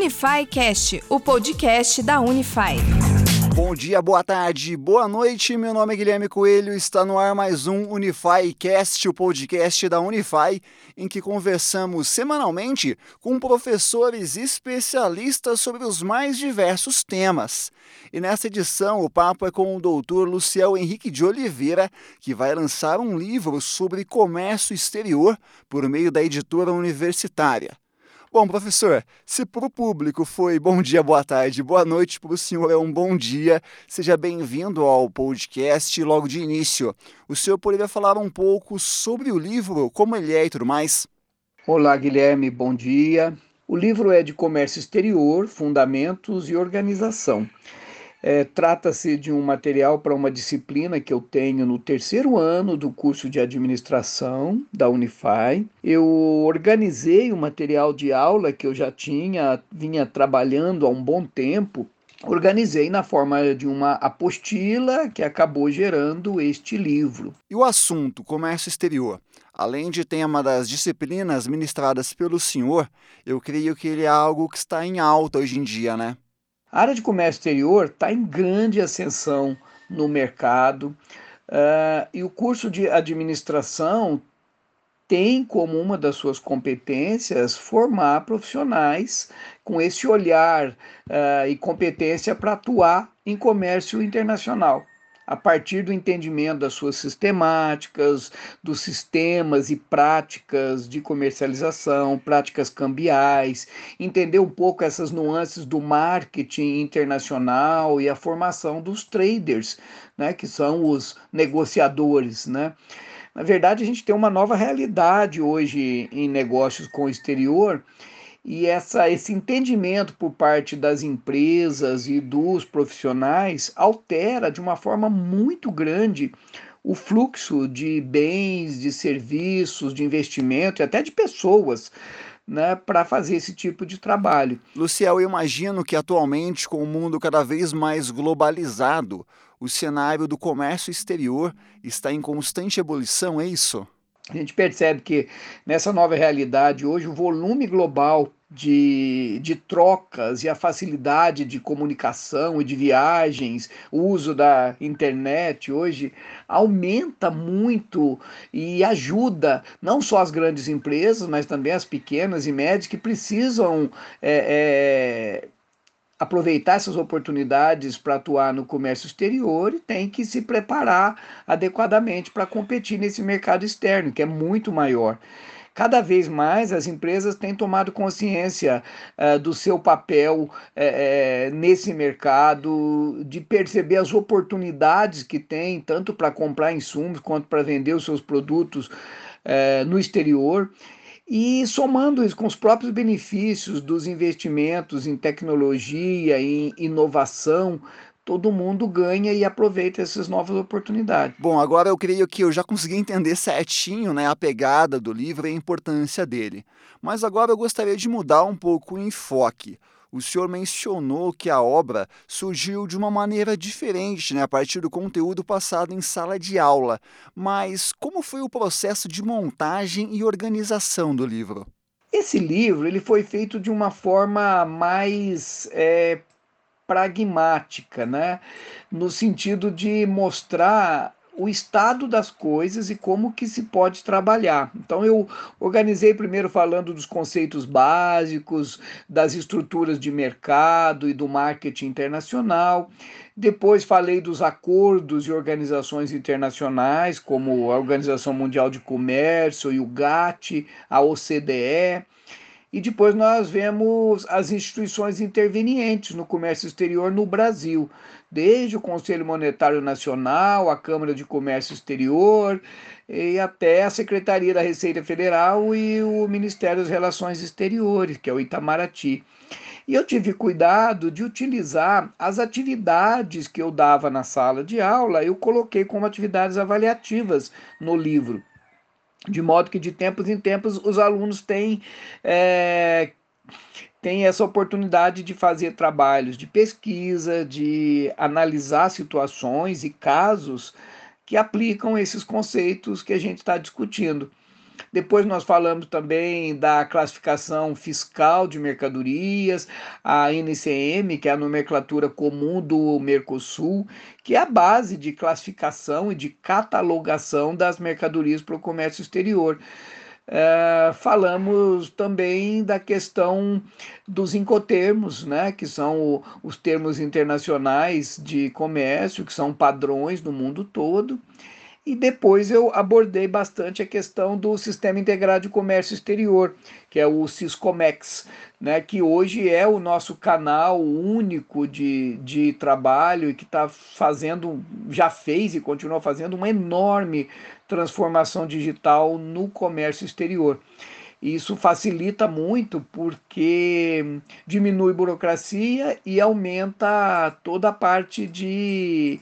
Unify Cast, o podcast da Unify. Bom dia, boa tarde, boa noite. Meu nome é Guilherme Coelho. Está no ar mais um Unify Cast, o podcast da Unify, em que conversamos semanalmente com professores especialistas sobre os mais diversos temas. E nessa edição, o papo é com o doutor Luciel Henrique de Oliveira, que vai lançar um livro sobre comércio exterior por meio da editora universitária. Bom, professor, se para o público foi bom dia, boa tarde, boa noite, para o senhor é um bom dia, seja bem-vindo ao podcast logo de início. O senhor poderia falar um pouco sobre o livro, como ele é e tudo mais? Olá, Guilherme, bom dia. O livro é de comércio exterior, fundamentos e organização. É, Trata-se de um material para uma disciplina que eu tenho no terceiro ano do curso de administração da Unify. Eu organizei o material de aula que eu já tinha, vinha trabalhando há um bom tempo. Organizei na forma de uma apostila que acabou gerando este livro. E o assunto comércio exterior? Além de tema das disciplinas ministradas pelo senhor, eu creio que ele é algo que está em alta hoje em dia, né? A área de comércio exterior está em grande ascensão no mercado uh, e o curso de administração tem como uma das suas competências formar profissionais com esse olhar uh, e competência para atuar em comércio internacional a partir do entendimento das suas sistemáticas, dos sistemas e práticas de comercialização, práticas cambiais, entender um pouco essas nuances do marketing internacional e a formação dos traders, né, que são os negociadores, né? Na verdade, a gente tem uma nova realidade hoje em negócios com o exterior e essa, esse entendimento por parte das empresas e dos profissionais altera de uma forma muito grande o fluxo de bens, de serviços, de investimento e até de pessoas. Né, para fazer esse tipo de trabalho. Luciel, eu imagino que atualmente, com o mundo cada vez mais globalizado, o cenário do comércio exterior está em constante ebulição, é isso? A gente percebe que nessa nova realidade, hoje, o volume global de, de trocas e a facilidade de comunicação e de viagens, o uso da internet hoje aumenta muito e ajuda não só as grandes empresas, mas também as pequenas e médias que precisam. É, é, aproveitar essas oportunidades para atuar no comércio exterior e tem que se preparar adequadamente para competir nesse mercado externo, que é muito maior. Cada vez mais as empresas têm tomado consciência uh, do seu papel uh, nesse mercado, de perceber as oportunidades que tem, tanto para comprar insumos quanto para vender os seus produtos no exterior. E somando isso com os próprios benefícios dos investimentos em tecnologia, em inovação, todo mundo ganha e aproveita essas novas oportunidades. Bom, agora eu creio que eu já consegui entender certinho né, a pegada do livro e a importância dele. Mas agora eu gostaria de mudar um pouco o enfoque o senhor mencionou que a obra surgiu de uma maneira diferente, né, a partir do conteúdo passado em sala de aula. Mas como foi o processo de montagem e organização do livro? Esse livro ele foi feito de uma forma mais é, pragmática, né? no sentido de mostrar o estado das coisas e como que se pode trabalhar. Então eu organizei primeiro falando dos conceitos básicos, das estruturas de mercado e do marketing internacional. Depois falei dos acordos e organizações internacionais, como a Organização Mundial de Comércio e o GATT, a OCDE. E depois nós vemos as instituições intervenientes no comércio exterior no Brasil, desde o Conselho Monetário Nacional, a Câmara de Comércio Exterior e até a Secretaria da Receita Federal e o Ministério das Relações Exteriores, que é o Itamaraty. E eu tive cuidado de utilizar as atividades que eu dava na sala de aula, eu coloquei como atividades avaliativas no livro de modo que de tempos em tempos os alunos têm, é, têm essa oportunidade de fazer trabalhos de pesquisa, de analisar situações e casos que aplicam esses conceitos que a gente está discutindo. Depois nós falamos também da classificação fiscal de mercadorias, a NCM, que é a nomenclatura comum do Mercosul, que é a base de classificação e de catalogação das mercadorias para o comércio exterior. É, falamos também da questão dos incotermos, né, que são o, os termos internacionais de comércio, que são padrões no mundo todo. E depois eu abordei bastante a questão do Sistema Integrado de Comércio Exterior, que é o Siscomex, né, que hoje é o nosso canal único de, de trabalho e que está fazendo, já fez e continua fazendo uma enorme transformação digital no comércio exterior. Isso facilita muito porque diminui burocracia e aumenta toda a parte de,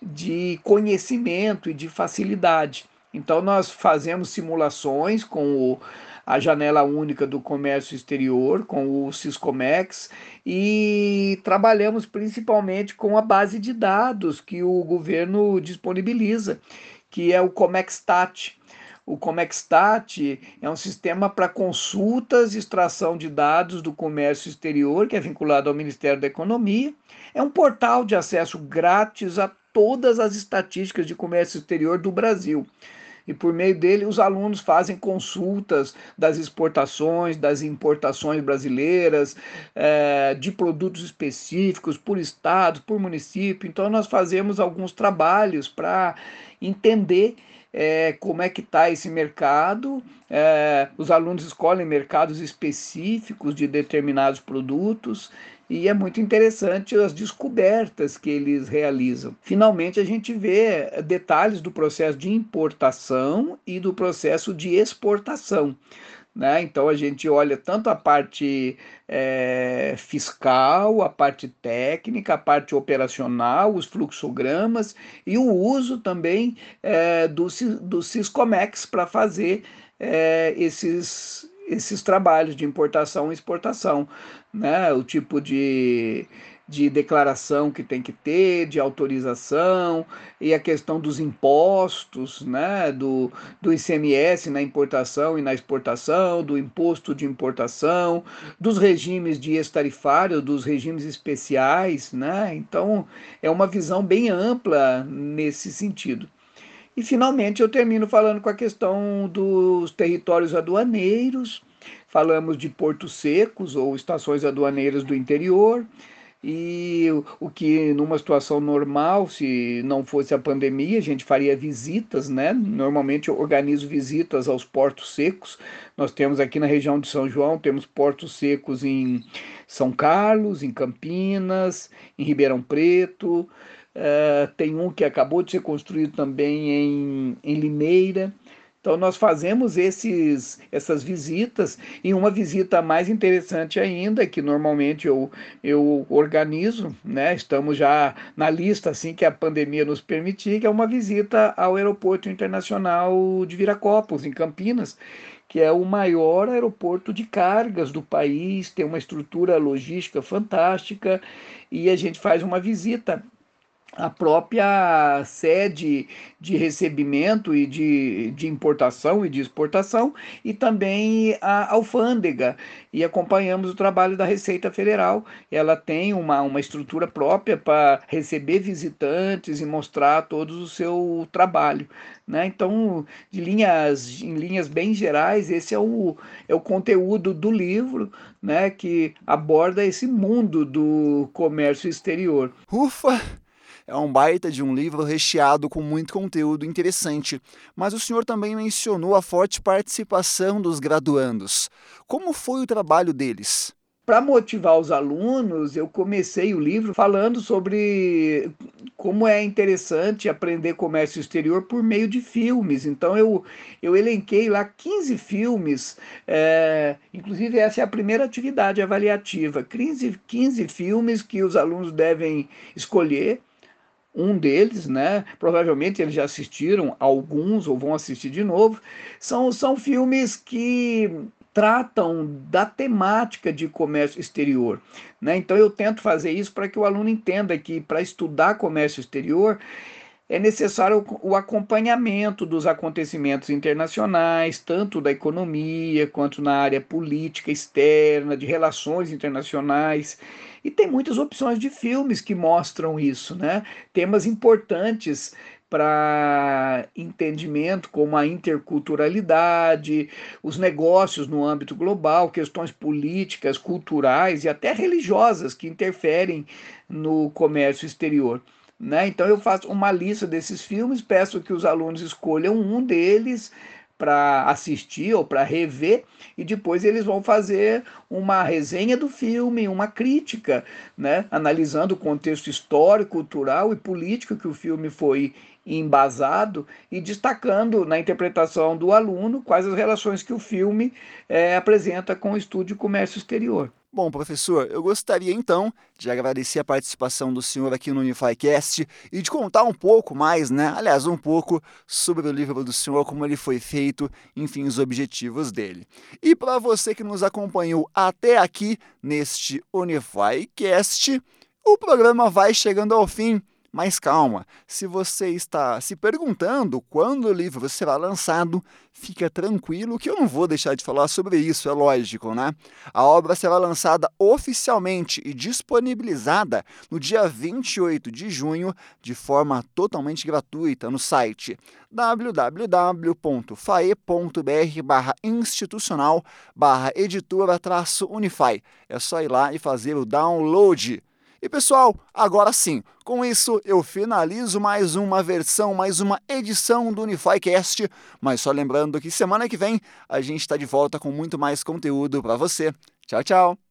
de conhecimento e de facilidade. Então, nós fazemos simulações com o, a janela única do comércio exterior, com o Siscomex, e trabalhamos principalmente com a base de dados que o governo disponibiliza que é o Comextat. O Comextat é um sistema para consultas e extração de dados do comércio exterior, que é vinculado ao Ministério da Economia. É um portal de acesso grátis a todas as estatísticas de comércio exterior do Brasil. E por meio dele, os alunos fazem consultas das exportações, das importações brasileiras, é, de produtos específicos, por estado, por município. Então, nós fazemos alguns trabalhos para entender é, como é que está esse mercado. É, os alunos escolhem mercados específicos de determinados produtos e é muito interessante as descobertas que eles realizam. Finalmente, a gente vê detalhes do processo de importação e do processo de exportação. Né? Então a gente olha tanto a parte é, fiscal, a parte técnica, a parte operacional, os fluxogramas e o uso também é, do, do Siscomex para fazer é, esses, esses trabalhos de importação e exportação, né? o tipo de de declaração que tem que ter, de autorização, e a questão dos impostos, né, do, do ICMS na importação e na exportação, do imposto de importação, dos regimes de estarifário, dos regimes especiais, né? Então, é uma visão bem ampla nesse sentido. E finalmente eu termino falando com a questão dos territórios aduaneiros, falamos de portos secos ou estações aduaneiras do interior, e o que numa situação normal, se não fosse a pandemia, a gente faria visitas, né? Normalmente eu organizo visitas aos portos secos. Nós temos aqui na região de São João, temos portos secos em São Carlos, em Campinas, em Ribeirão Preto. Uh, tem um que acabou de ser construído também em, em Limeira. Então nós fazemos esses, essas visitas e uma visita mais interessante ainda, que normalmente eu, eu organizo, né? Estamos já na lista assim que a pandemia nos permitir, que é uma visita ao Aeroporto Internacional de Viracopos, em Campinas, que é o maior aeroporto de cargas do país, tem uma estrutura logística fantástica e a gente faz uma visita a própria sede de recebimento e de, de importação e de exportação e também a alfândega e acompanhamos o trabalho da Receita Federal. Ela tem uma, uma estrutura própria para receber visitantes e mostrar todo o seu trabalho. Né? Então, de linhas, em linhas bem gerais, esse é o, é o conteúdo do livro né, que aborda esse mundo do comércio exterior. Ufa! É um baita de um livro recheado com muito conteúdo interessante, mas o senhor também mencionou a forte participação dos graduandos. Como foi o trabalho deles? Para motivar os alunos, eu comecei o livro falando sobre como é interessante aprender comércio exterior por meio de filmes. Então, eu, eu elenquei lá 15 filmes, é, inclusive essa é a primeira atividade avaliativa: 15, 15 filmes que os alunos devem escolher um deles, né? Provavelmente eles já assistiram alguns ou vão assistir de novo. São, são filmes que tratam da temática de comércio exterior. Né? Então eu tento fazer isso para que o aluno entenda que para estudar comércio exterior é necessário o acompanhamento dos acontecimentos internacionais, tanto da economia quanto na área política externa, de relações internacionais. E tem muitas opções de filmes que mostram isso, né? Temas importantes para entendimento como a interculturalidade, os negócios no âmbito global, questões políticas, culturais e até religiosas que interferem no comércio exterior. Né? Então eu faço uma lista desses filmes, peço que os alunos escolham um deles para assistir ou para rever e depois eles vão fazer uma resenha do filme, uma crítica, né, analisando o contexto histórico, cultural e político que o filme foi embasado e destacando na interpretação do aluno quais as relações que o filme é, apresenta com o estudo de comércio exterior. Bom, professor, eu gostaria então de agradecer a participação do senhor aqui no UnifiCast e de contar um pouco mais, né? Aliás, um pouco sobre o livro do senhor, como ele foi feito, enfim, os objetivos dele. E para você que nos acompanhou até aqui neste UnifiCast, o programa vai chegando ao fim. Mas calma, se você está se perguntando quando o livro será lançado, fica tranquilo que eu não vou deixar de falar sobre isso, é lógico, né? A obra será lançada oficialmente e disponibilizada no dia 28 de junho de forma totalmente gratuita no site www.fae.br institucional editora-unify. É só ir lá e fazer o download. E pessoal, agora sim, com isso eu finalizo mais uma versão, mais uma edição do UnifiCast. Mas só lembrando que semana que vem a gente está de volta com muito mais conteúdo para você. Tchau, tchau!